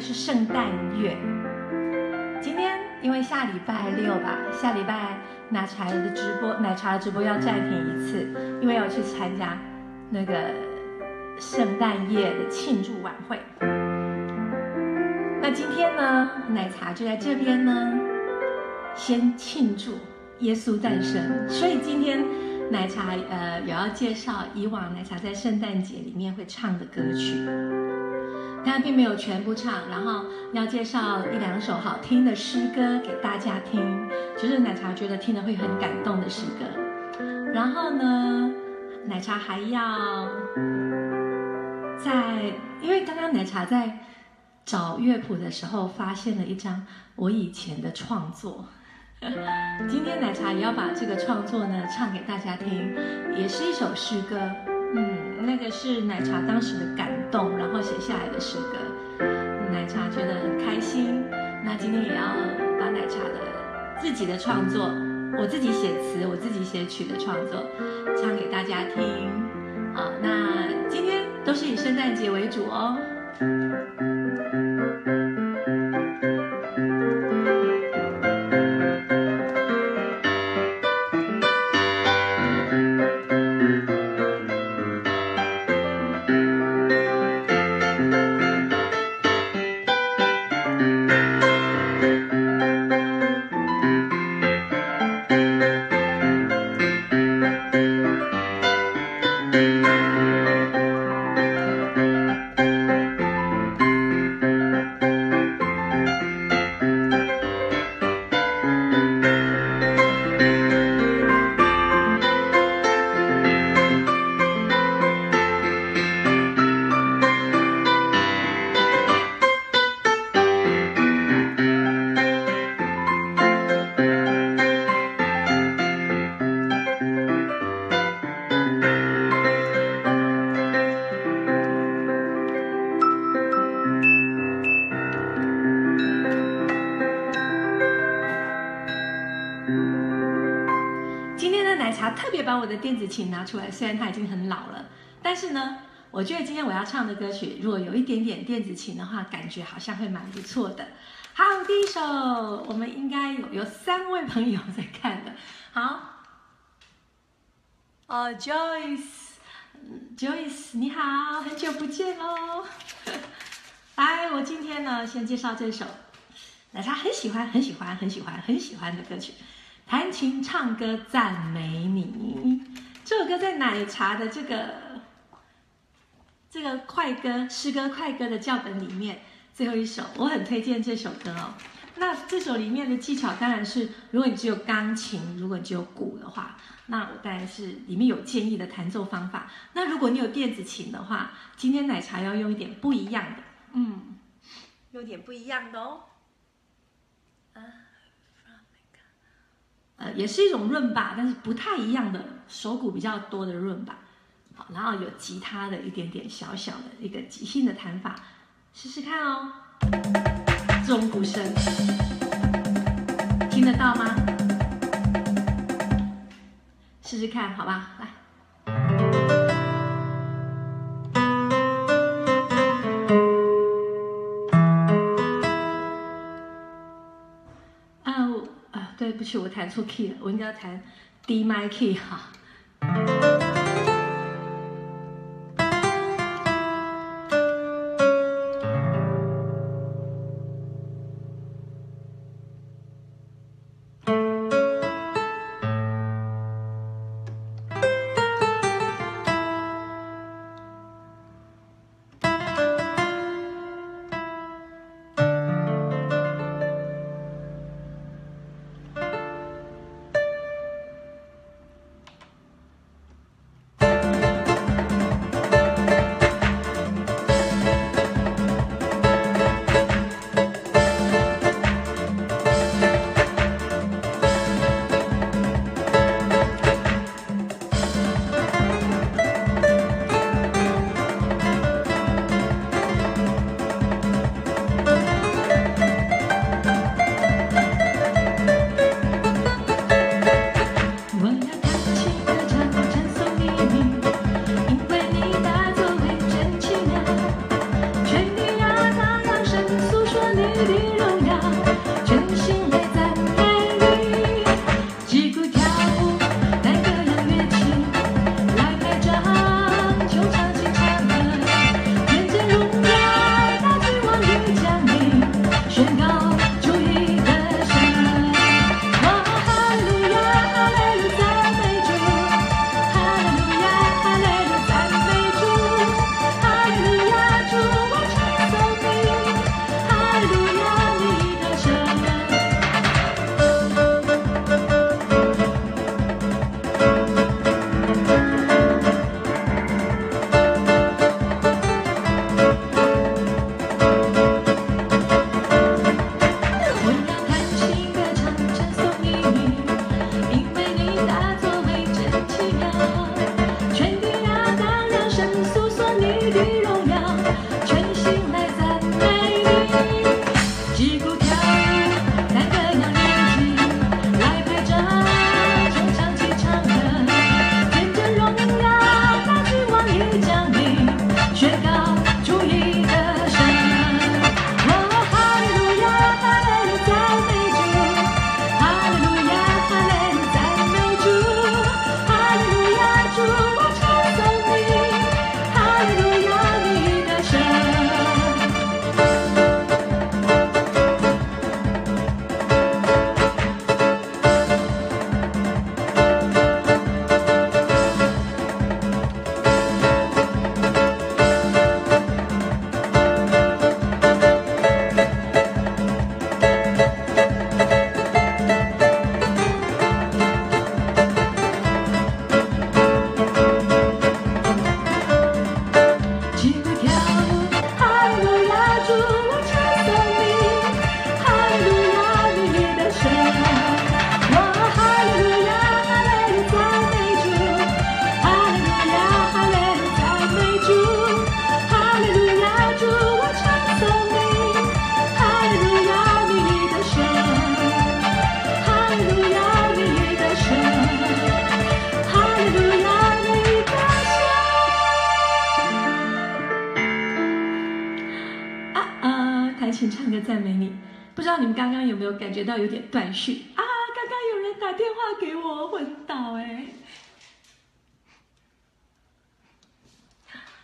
是圣诞月。今天因为下礼拜六吧，下礼拜奶茶的直播，奶茶的直播要暂停一次，因为要去参加那个圣诞夜的庆祝晚会。那今天呢，奶茶就在这边呢，先庆祝耶稣诞生，所以今天奶茶呃也要介绍以往奶茶在圣诞节里面会唱的歌曲。他并没有全部唱，然后要介绍一两首好听的诗歌给大家听，就是奶茶觉得听了会很感动的诗歌。然后呢，奶茶还要在，因为刚刚奶茶在找乐谱的时候，发现了一张我以前的创作。今天奶茶也要把这个创作呢唱给大家听，也是一首诗歌。嗯，那个是奶茶当时的感动，然后写下来的诗歌，奶茶觉得很开心。那今天也要把奶茶的自己的创作，我自己写词，我自己写曲的创作，唱给大家听。好，那今天都是以圣诞节为主哦。电子琴拿出来，虽然它已经很老了，但是呢，我觉得今天我要唱的歌曲，如果有一点点电子琴的话，感觉好像会蛮不错的。好，第一首我们应该有有三位朋友在看的。好，哦，Joyce，Joyce，你好，很久不见喽。来，我今天呢，先介绍这首奶茶很喜欢、很喜欢、很喜欢、很喜欢的歌曲。弹琴唱歌赞美你，这首歌在奶茶的这个这个快歌诗歌快歌的教本里面最后一首，我很推荐这首歌哦。那这首里面的技巧当然是，如果你只有钢琴，如果你只有鼓的话，那我当然是里面有建议的弹奏方法。那如果你有电子琴的话，今天奶茶要用一点不一样的，嗯，有点不一样的哦。啊。呃，也是一种润吧，但是不太一样的手鼓比较多的润吧。好，然后有吉他的一点点小小的一个即兴的弹法，试试看哦。这种鼓声听得到吗？试试看，好吧，来。对不起，我弹错 key 了，我应该要弹 D m i key 哈。有感觉到有点断续啊？刚刚有人打电话给我，昏倒哎！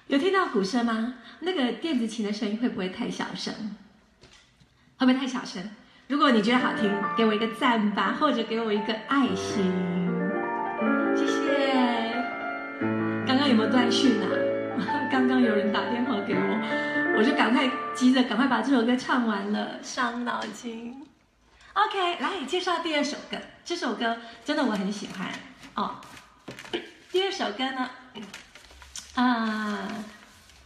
有听到鼓声吗？那个电子琴的声音会不会太小声？会不会太小声？如果你觉得好听，给我一个赞吧，或者给我一个爱心，谢谢。刚刚有没有断续呢？刚刚有人打电话给我，我就赶快急着赶快把这首歌唱完了，伤脑筋。OK，来介绍第二首歌，这首歌真的我很喜欢哦。第二首歌呢，啊，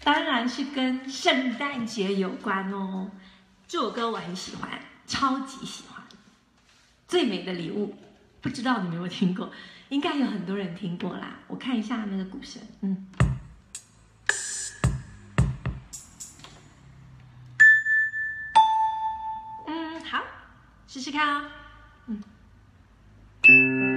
当然是跟圣诞节有关哦。这首歌我很喜欢。超级喜欢，最美的礼物，不知道你有没有听过？应该有很多人听过啦。我看一下那个鼓声，嗯，看啊，嗯。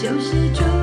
就是注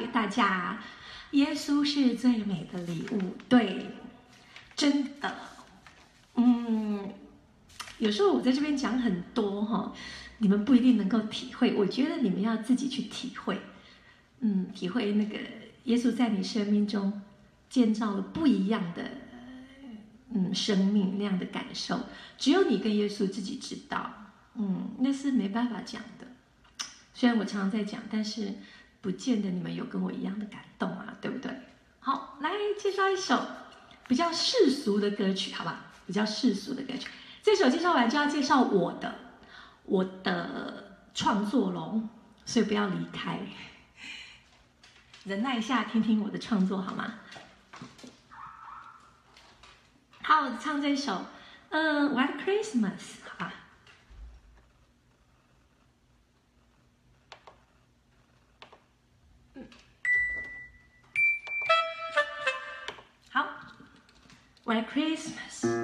给大家。耶稣是最美的礼物，对，真的。嗯，有时候我在这边讲很多哈，你们不一定能够体会。我觉得你们要自己去体会，嗯，体会那个耶稣在你生命中建造了不一样的，嗯，生命那样的感受，只有你跟耶稣自己知道。嗯，那是没办法讲的。虽然我常常在讲，但是不见得你们有跟我一样的感动啊，对不对？好，来介绍一首比较世俗的歌曲，好吧？比较世俗的歌曲。这首介绍完就要介绍我的我的创作喽，所以不要离开，忍耐一下，听听我的创作好吗？好，我唱这首，嗯，《White Christmas》。White Christmas。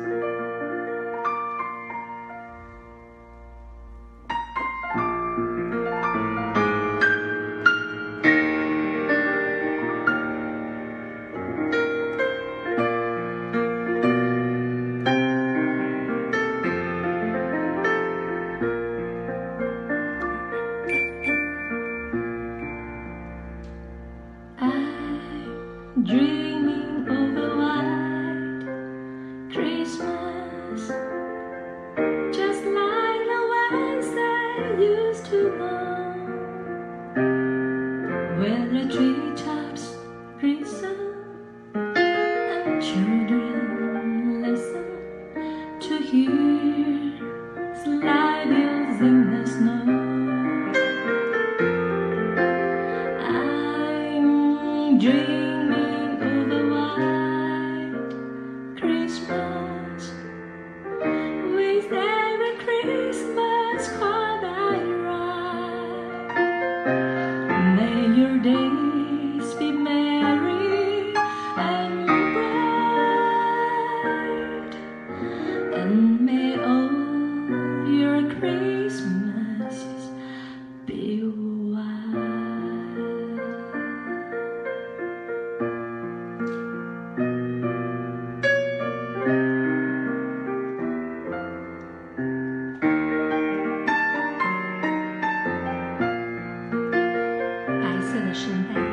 神态。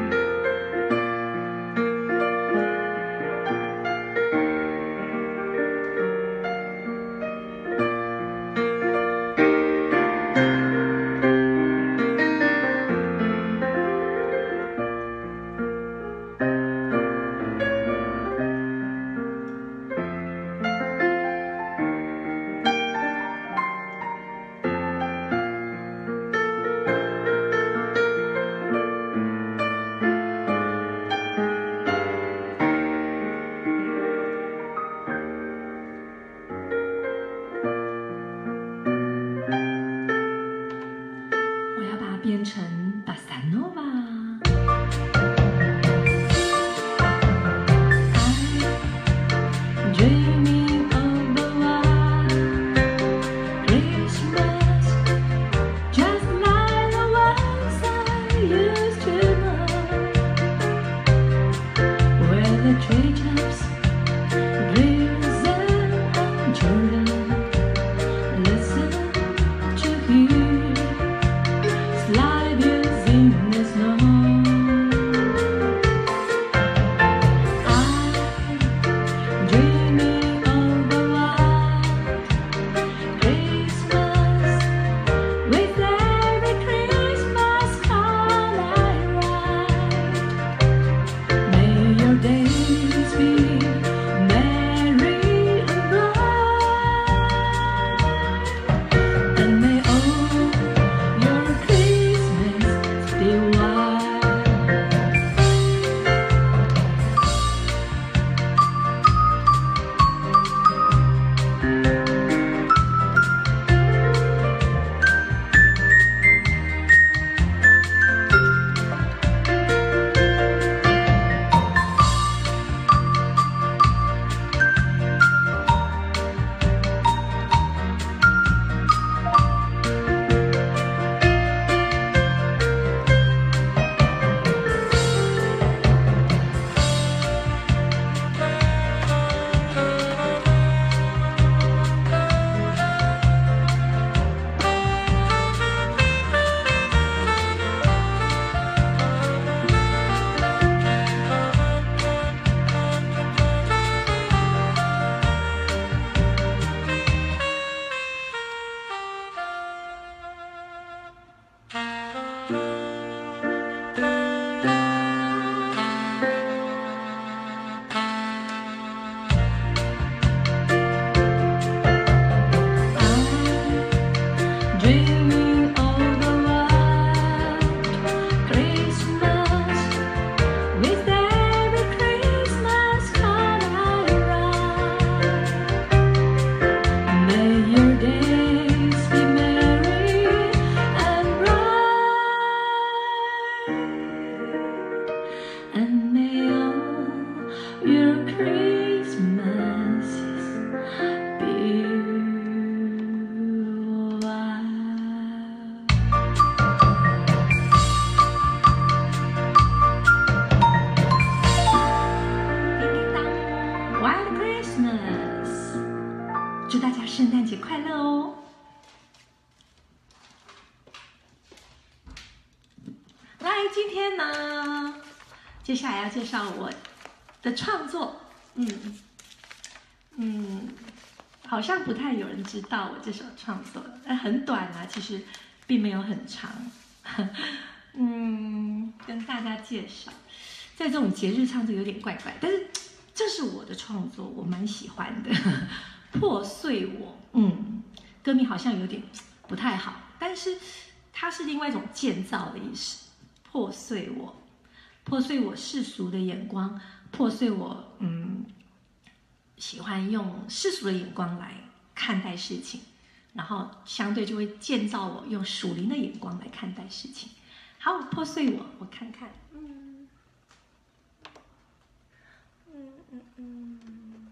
知道我这首创作，但很短啊，其实并没有很长。嗯，跟大家介绍，在这种节日唱就有点怪怪，但是这是我的创作，我蛮喜欢的。破碎我，嗯，歌名好像有点不太好，但是它是另外一种建造的意思。破碎我，破碎我世俗的眼光，破碎我，嗯，喜欢用世俗的眼光来看待事情，然后相对就会建造我用属灵的眼光来看待事情。好，破碎我，我看看，嗯，嗯嗯嗯，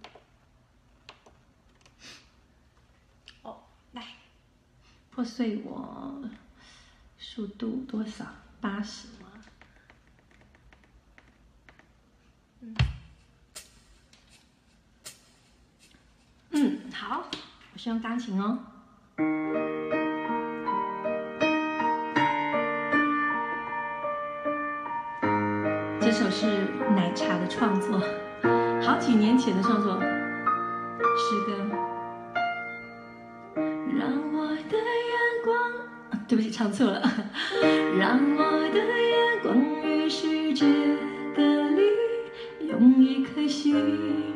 哦，来，破碎我，速度多少？八十吗？嗯，嗯，好，我先用钢琴哦。这首是奶茶的创作，好几年前的创作诗歌。让我的眼光，对不起，唱错了。让我的眼光与世界隔离，用一颗心。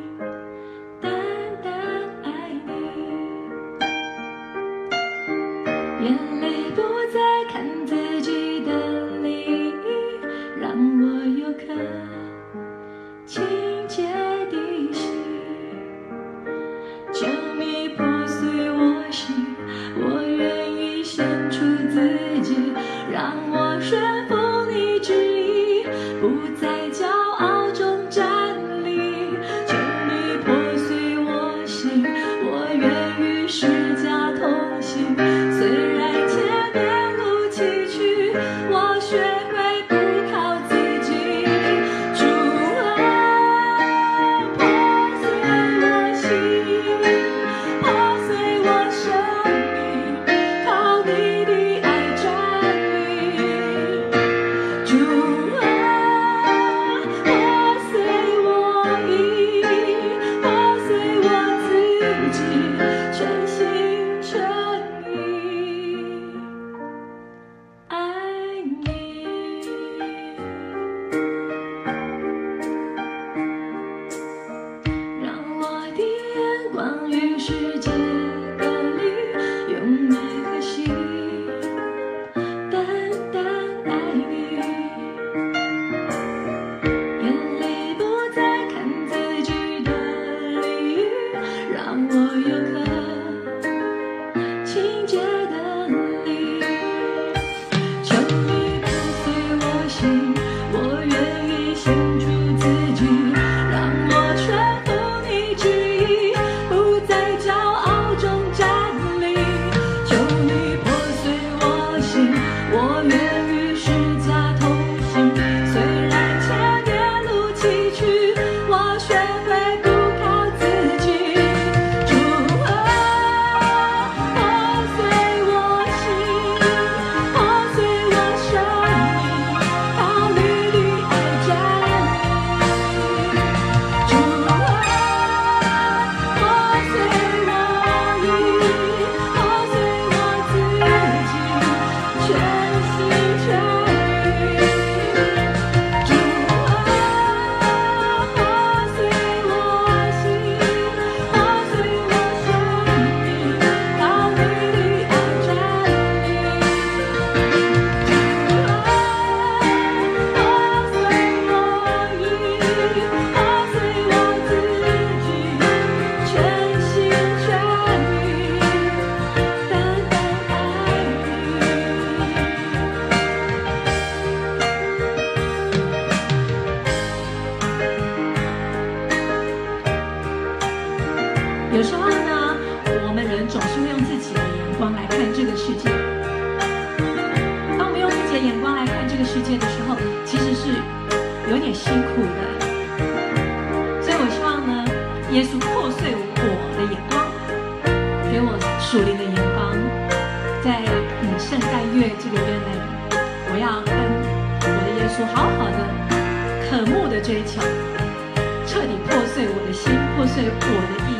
碎，我的心破碎，我的意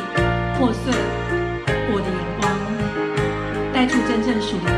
破碎，我的眼光带出真正属于。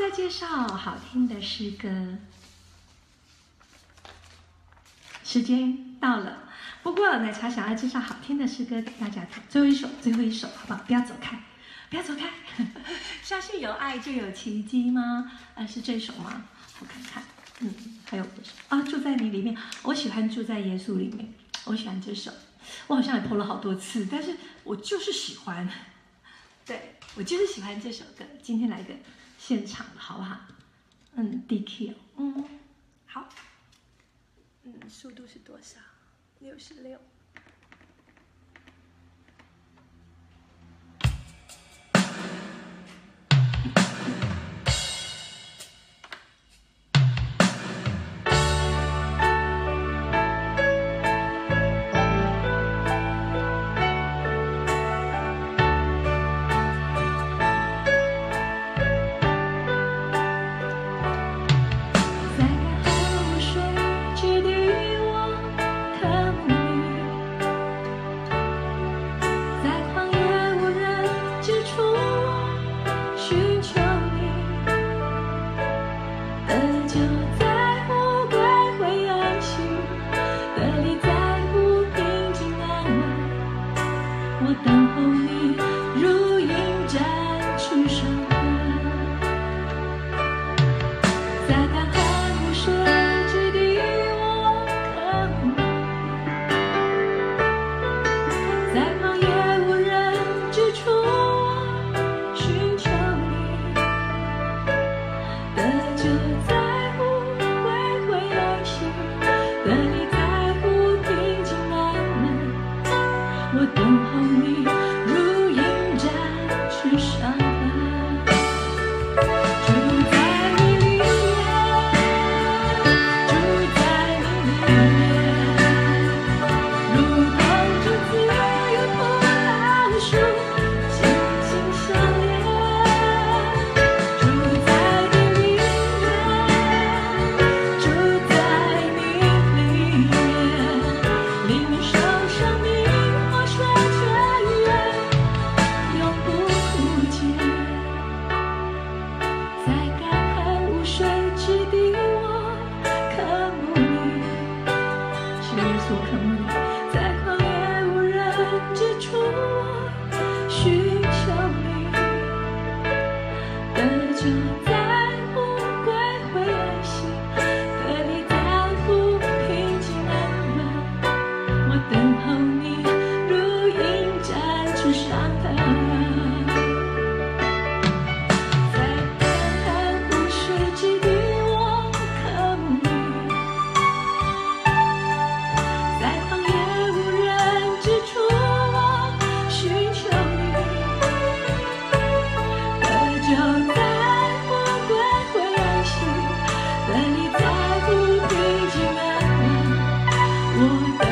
在介绍好听的。诗歌，时间到了。不过奶茶想要介绍好听的诗歌给大家听，最后一首，最后一首，好不好？不要走开，不要走开。相信有爱就有奇迹吗？啊，是这首吗？我看看，嗯，还有这首啊，住在你里面。我喜欢住在耶稣里面，我喜欢这首。我好像也播了好多次，但是我就是喜欢。对，我就是喜欢这首歌。今天来个现场的好不好？嗯，DQ，嗯，好，嗯，速度是多少？六十六。我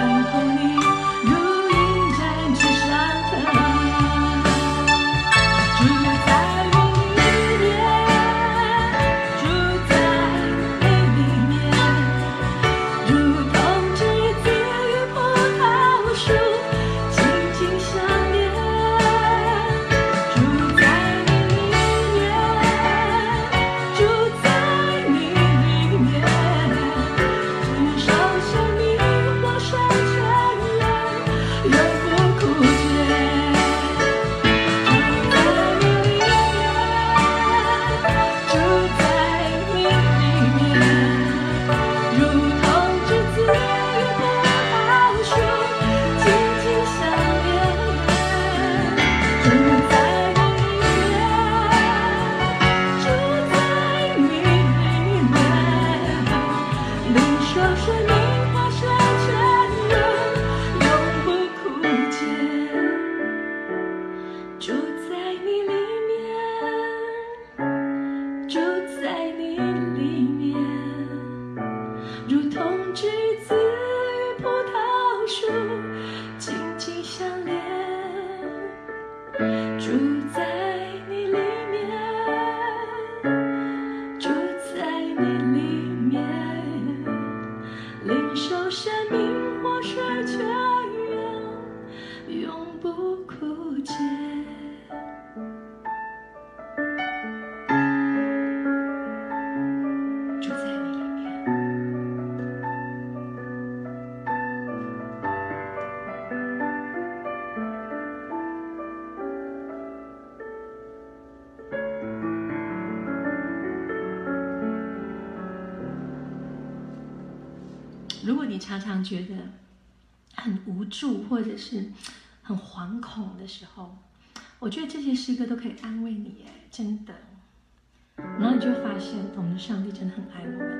常常觉得很无助，或者是很惶恐的时候，我觉得这些诗歌都可以安慰你，哎，真的。然后你就发现，我们的上帝真的很爱我们，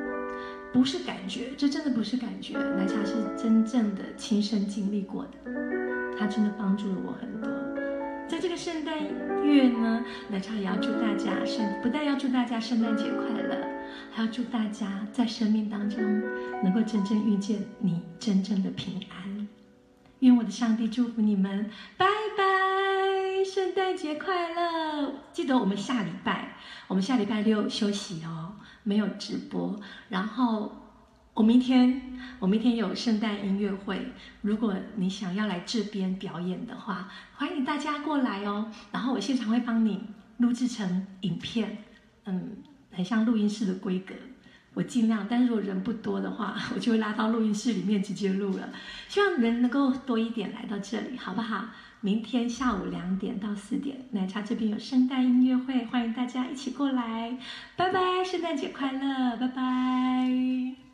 不是感觉，这真的不是感觉，奶茶是真正的亲身经历过的，他真的帮助了我很多。在这个圣诞月呢，奶茶也要祝大家圣，不但要祝大家圣诞节快乐，要祝大家在生命当中能够真正遇见你真正的平安。愿我的上帝祝福你们，拜拜，圣诞节快乐！记得我们下礼拜，我们下礼拜六休息哦，没有直播，然后。我明天，我明天有圣诞音乐会。如果你想要来这边表演的话，欢迎大家过来哦。然后我现场会帮你录制成影片，嗯，很像录音室的规格。我尽量，但是如果人不多的话，我就会拉到录音室里面直接录了。希望人能够多一点来到这里，好不好？明天下午两点到四点，奶茶这边有圣诞音乐会，欢迎大家一起过来。拜拜，圣诞节快乐，拜拜。